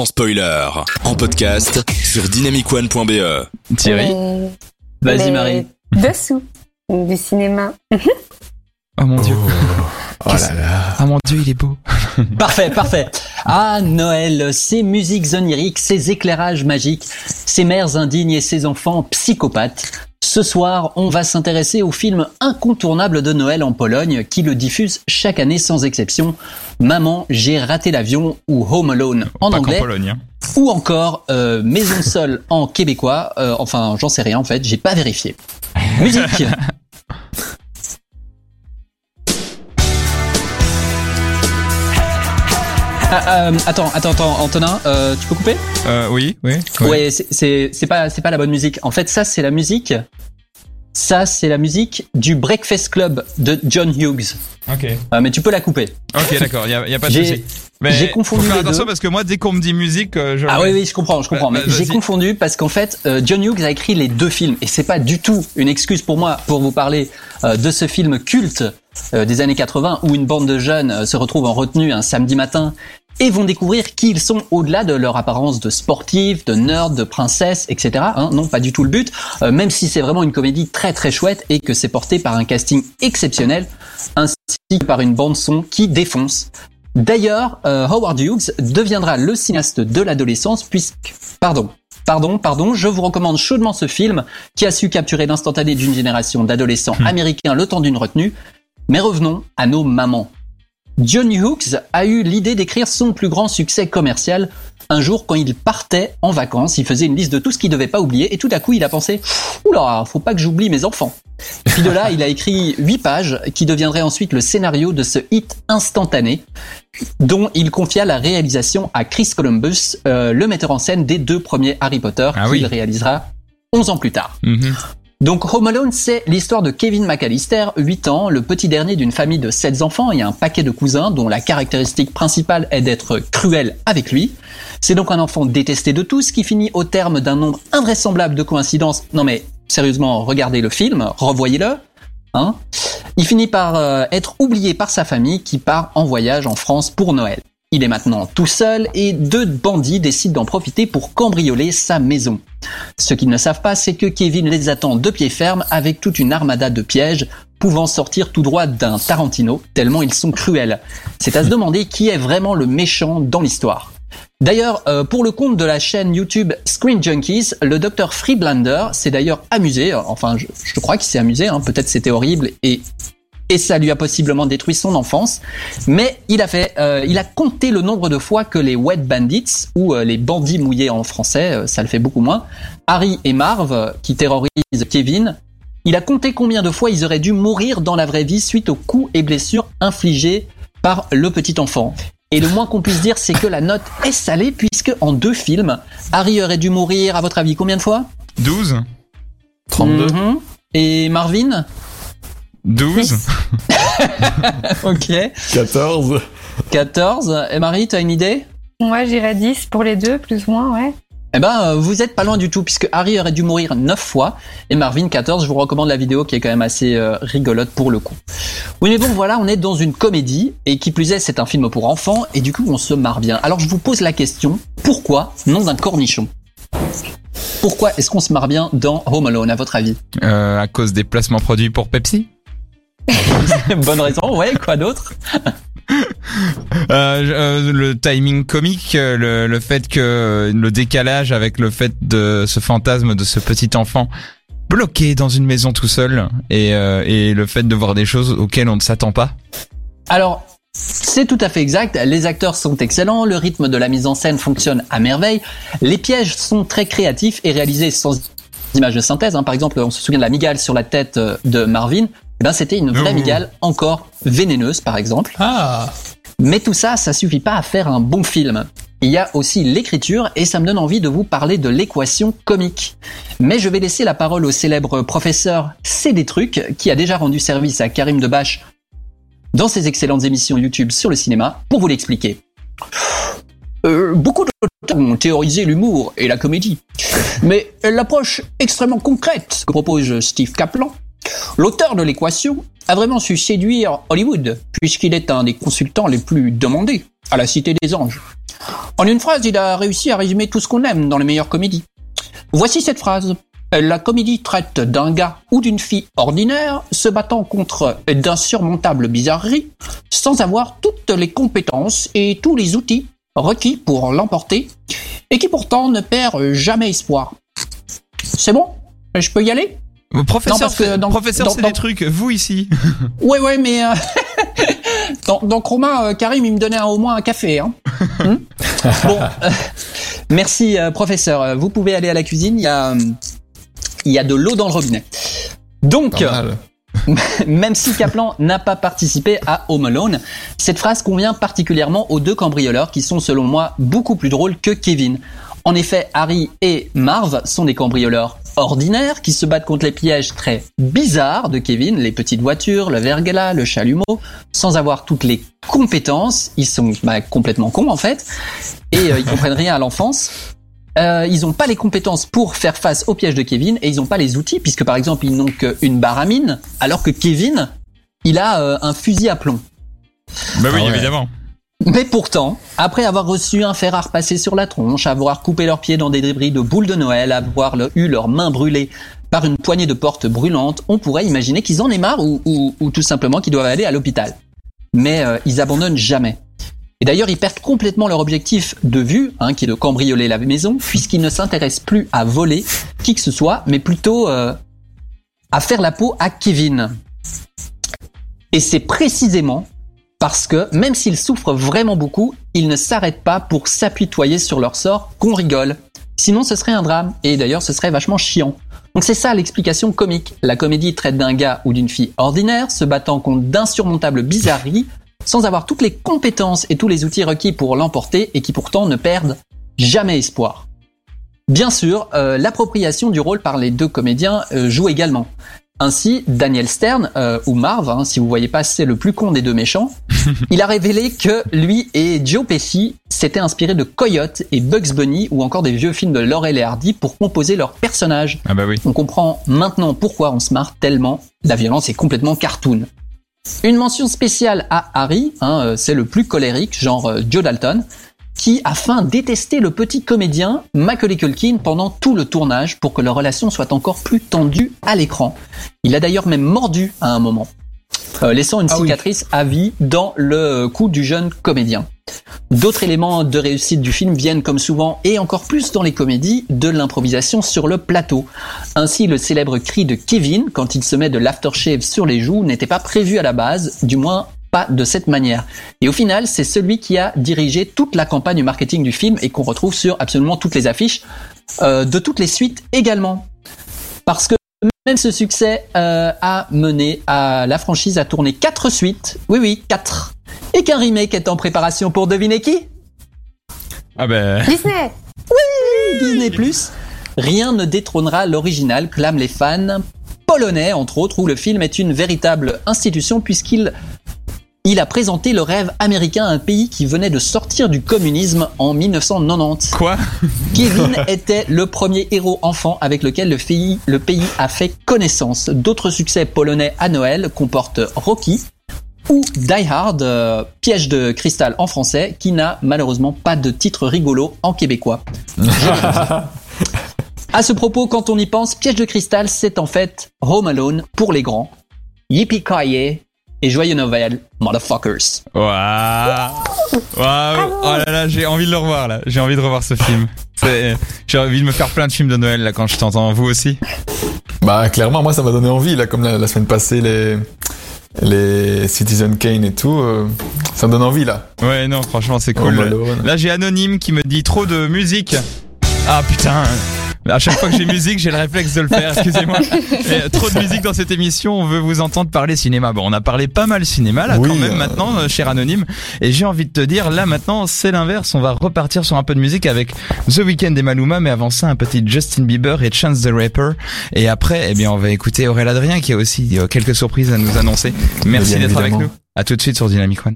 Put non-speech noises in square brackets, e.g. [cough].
sans spoiler. En podcast sur dynamicone.be. Thierry Vas-y Marie. Dessous du cinéma. Oh mon dieu. Oh là là. Ah mon dieu, il est beau. Parfait, parfait. Ah, Noël, ces musiques oniriques, ces éclairages magiques, ces mères indignes et ces enfants psychopathes. Ce soir, on va s'intéresser au film incontournable de Noël en Pologne qui le diffuse chaque année sans exception. Maman, j'ai raté l'avion ou Home Alone en Pas anglais Pologne. hein. ou encore euh, Maison seule [laughs] en québécois. Euh, enfin, j'en sais rien en fait, j'ai pas vérifié. Musique. [laughs] Ah, euh, attends, attends, attends, Antonin, euh, tu peux couper? Euh, oui, oui. oui. Ouais, c'est pas c'est pas la bonne musique. En fait, ça c'est la musique. Ça c'est la musique du Breakfast Club de John Hughes. Ok. Euh, mais tu peux la couper. Ok, d'accord. Il y a, pas de souci. Mais j'ai confondu faut faire les attention deux. parce que moi, dès qu'on me dit musique, euh, je. Ah oui, oui, je comprends, je comprends. Bah, mais j'ai confondu parce qu'en fait, euh, John Hughes a écrit les deux films et c'est pas du tout une excuse pour moi pour vous parler euh, de ce film culte euh, des années 80 où une bande de jeunes se retrouve en retenue un samedi matin et vont découvrir qui ils sont au-delà de leur apparence de sportifs, de nerds, de princesses, etc. Hein, non, pas du tout le but. euh, même si c'est vraiment une comédie très très chouette et que c'est porté par un casting exceptionnel ainsi que par une bande son qui défonce. D'ailleurs, euh, Howard Hughes deviendra le cinéaste de l'adolescence puisque, pardon, pardon, pardon, je vous recommande chaudement ce film qui a su capturer l'instantané d'une génération d'adolescents américains le temps d'une retenue. Mais revenons à nos mamans. John Hughes a eu l'idée d'écrire son plus grand succès commercial. Un jour, quand il partait en vacances, il faisait une liste de tout ce qu'il devait pas oublier et tout à coup, il a pensé Oula, faut pas que j'oublie mes enfants. Puis de là, il a écrit huit pages qui deviendraient ensuite le scénario de ce hit instantané dont il confia la réalisation à Chris Columbus, euh, le metteur en scène des deux premiers Harry Potter, Ah qu'il oui. réalisera 11 ans plus tard. Mhm. Donc Home Alone, c'est l'histoire de Kevin McAllister, 8 ans, le petit dernier d'une famille de 7 enfants et un paquet de cousins dont la caractéristique principale est d'être cruel avec lui. C'est donc un enfant détesté de tous qui finit au terme d'un nombre invraisemblable de coïncidences. Non mais sérieusement, regardez le film, revoyez-le. Hein il finit par euh, être oublié par sa famille qui part en voyage en France pour Noël. Il est maintenant tout seul et deux bandits décident d'en profiter pour cambrioler sa maison. Ce qu'ils ne savent pas, c'est que Kevin les attend de pied ferme avec toute une armada de pièges pouvant sortir tout droit d'un Tarantino, tellement ils sont cruels. C'est à se demander qui est vraiment le méchant dans l'histoire. D'ailleurs, euh, pour le compte de la chaîne YouTube Screen Junkies, le docteur Freeblander s'est d'ailleurs amusé, euh, enfin je, crois qu'il s'est amusé, hein, peut-être c'était horrible et et ça lui a possiblement détruit son enfance. Mais il a fait, euh, il a compté le nombre de fois que les Wet Bandits ou euh, les bandits mouillés en français, euh, ça le fait beaucoup moins, Harry et Marv euh, qui terrorisent Kevin. Il a compté combien de fois ils auraient dû mourir dans la vraie vie suite aux coups et blessures infligés par le petit enfant. Et le moins qu'on puisse dire, c'est que la note est salée puisque en deux films, Harry aurait dû mourir, à votre avis, combien de fois? 12 32. Mhm. Et Marvin? 12 [laughs] Ok. 14. 14. Et Marie, tu as une idée? Moi, j'irais 10 pour les deux, plus ou moins, ouais. Eh ben, euh, vous êtes pas loin du tout, puisque Harry aurait dû mourir 9 fois, et Marvin 14, je vous recommande la vidéo qui est quand même assez euh, rigolote pour le coup. Oui, mais bon, voilà, on est dans une comédie, et qui plus est, c'est un film pour enfants, et du coup, on se marre bien. Alors, je vous pose la question, pourquoi nom d'un cornichon? Pourquoi est-ce qu'on se marre bien dans Home Alone, à votre avis? Euh, À cause des placements produits pour Pepsi? [laughs] Bonne raison, ouais, quoi d'autre? Euh, euh, le timing comique, euh, le, le fait que le décalage avec le fait de ce fantasme de ce petit enfant bloqué dans une maison tout seul et, euh, et le fait de voir des choses auxquelles on ne s'attend pas. Alors, c'est tout à fait exact. Les acteurs sont excellents, le rythme de la mise en scène fonctionne à merveille, les pièges sont très créatifs et réalisés sans images de synthèse. hein. Par exemple, on se souvient de la migale sur la tête de Marvin. Eh ben, c'était une vraie Ouh. migale encore vénéneuse, par exemple. Ah Mais tout ça, ça suffit pas à faire un bon film. Il y a aussi l'écriture et ça me donne envie de vous parler de l'équation comique. Mais je vais laisser la parole au célèbre professeur C'est des trucs qui a déjà rendu service à Karim Debache dans ses excellentes émissions YouTube sur le cinéma pour vous l'expliquer. Euh, beaucoup d'auteurs ont théorisé l'humour et la comédie. Mais l'approche extrêmement concrète que propose Steve Kaplan, l'auteur de l'équation, a vraiment su séduire Hollywood, puisqu'il est un des consultants les plus demandés à la Cité des Anges. En une phrase, il a réussi à résumer tout ce qu'on aime dans les meilleures comédies. Voici cette phrase. La comédie traite d'un gars ou d'une fille ordinaire se battant contre d'insurmontables bizarreries sans avoir toutes les compétences et tous les outils requis pour l'emporter et qui pourtant ne perd jamais espoir. C'est bon? Je peux y aller? Professeur, parce que dans- professeur, c'est des trucs. Vous ici. [laughs] Ouais, ouais, mais euh, [laughs] dans, dans Chroma, euh, Karim, il me donnait un- au moins un café. Hein. [laughs] Hmm bon, euh, merci, euh, professeur. Vous pouvez aller à la cuisine. Il y a, il y a de l'eau dans le robinet. Donc, même si Kaplan n'a pas participé à Home Alone, cette phrase convient particulièrement aux deux cambrioleurs qui sont selon moi beaucoup plus drôles que Kevin. En effet, Harry et Marv sont des cambrioleurs ordinaires qui se battent contre les pièges très bizarres de Kevin, les petites voitures, le verglas, le chalumeau, sans avoir toutes les compétences. Ils sont bah, complètement cons en fait et euh, ils comprennent rien à l'enfance. Euh, ils n'ont pas les compétences pour faire face au piège de Kevin et ils n'ont pas les outils puisque par exemple ils n'ont qu'une barre à mine alors que Kevin il a euh, un fusil à plomb. Bah oui, Ah ouais. évidemment. Mais pourtant, après avoir reçu un fer à repasser sur la tronche, avoir coupé leurs pieds dans des débris de boules de Noël, avoir eu leurs mains brûlées par une poignée de portes brûlantes, on pourrait imaginer qu'ils en aient marre ou tout simplement qu'ils doivent aller à l'hôpital. Mais euh, ils abandonnent jamais. Et d'ailleurs, ils perdent complètement leur objectif de vue, hein, qui est de cambrioler la maison, puisqu'ils ne s'intéressent plus à voler qui que ce soit, mais plutôt euh, à faire la peau à Kevin. Et c'est précisément parce que même s'ils souffrent vraiment beaucoup, ils ne s'arrêtent pas pour s'apitoyer sur leur sort qu'on rigole. Sinon ce serait un drame, et d'ailleurs ce serait vachement chiant. Donc c'est ça l'explication comique. La comédie traite d'un gars ou d'une fille ordinaire se battant contre d'insurmontables bizarreries sans avoir toutes les compétences et tous les outils requis pour l'emporter et qui pourtant ne perdent jamais espoir. Bien sûr, euh, l'appropriation du rôle par les deux comédiens euh, joue également. Ainsi, Daniel Stern, euh, ou Marv, hein, si vous voyez pas, c'est le plus con des deux méchants, [laughs] il a révélé que lui et Joe Pesci s'étaient inspirés de Coyote et Bugs Bunny ou encore des vieux films de Laurel et Hardy pour composer leurs personnages. Ah bah oui. On comprend maintenant pourquoi on se marre tellement. La violence est complètement cartoon. Une mention spéciale à Harry, hein, euh, c'est le plus colérique, genre euh, Joe Dalton, qui a faim détester le petit comédien Macaulay Culkin pendant tout le tournage pour que leur relation soit encore plus tendue à l'écran. Il a d'ailleurs même mordu à un moment, euh, laissant une Ah oui. cicatrice à vie dans le cou du jeune comédien. D'autres éléments de réussite du film viennent comme souvent et encore plus dans les comédies de l'improvisation sur le plateau. Ainsi, le célèbre cri de Kevin quand il se met de l'aftershave sur les joues n'était pas prévu à la base, du moins pas de cette manière. Et au final, c'est celui qui a dirigé toute la campagne marketing du film et qu'on retrouve sur absolument toutes les affiches euh, de toutes les suites également. Parce que même ce succès euh, a mené à la franchise à tourner quatre suites, oui oui, quatre, et qu'un remake est en préparation pour deviner qui? Ah bah. Disney Disney+. Rien ne détrônera l'original, clament les fans polonais, entre autres, où le film est une véritable institution puisqu'il il a présenté le rêve américain à un pays qui venait de sortir du communisme en 1990. Quoi? Kevin [laughs] était le premier héros enfant avec lequel le pays, le pays a fait connaissance. D'autres succès polonais à Noël comportent Rocky ou Die Hard, euh, piège de cristal en français, qui n'a malheureusement pas de titre rigolo en québécois. [laughs] À ce propos, quand on y pense, Piège de cristal, c'est en fait Home Alone pour les grands. Yippee ki et joyeux Noël, motherfuckers. Waouh Waouh Oh là là, j'ai envie de le revoir là. J'ai envie de revoir ce film. C'est- J'ai envie de me faire plein de films de Noël là quand je t'entends. Vous aussi Bah clairement, moi ça m'a donné envie là, comme la, la semaine passée les les Citizen Kane et tout, euh, ça me donne envie là. Ouais, non, franchement, c'est cool. Là, j'ai Anonyme qui me dit trop de musique. Ah putain à chaque fois que j'ai musique, j'ai le réflexe de le faire, excusez-moi. Trop de musique dans cette émission, on veut vous entendre parler cinéma. Bon, on a parlé pas mal cinéma là Oui, quand même euh. maintenant, euh, cher Anonyme. Et j'ai envie de te dire, là maintenant, c'est l'inverse. On va repartir sur un peu de musique avec The Weeknd et Maluma, mais avant ça, un petit Justin Bieber et Chance the Rapper. Et après, eh bien, on va écouter Aurélien Adrien qui a aussi euh, quelques surprises à nous annoncer. Merci d'être avec nous. À tout de suite sur Dynamic One.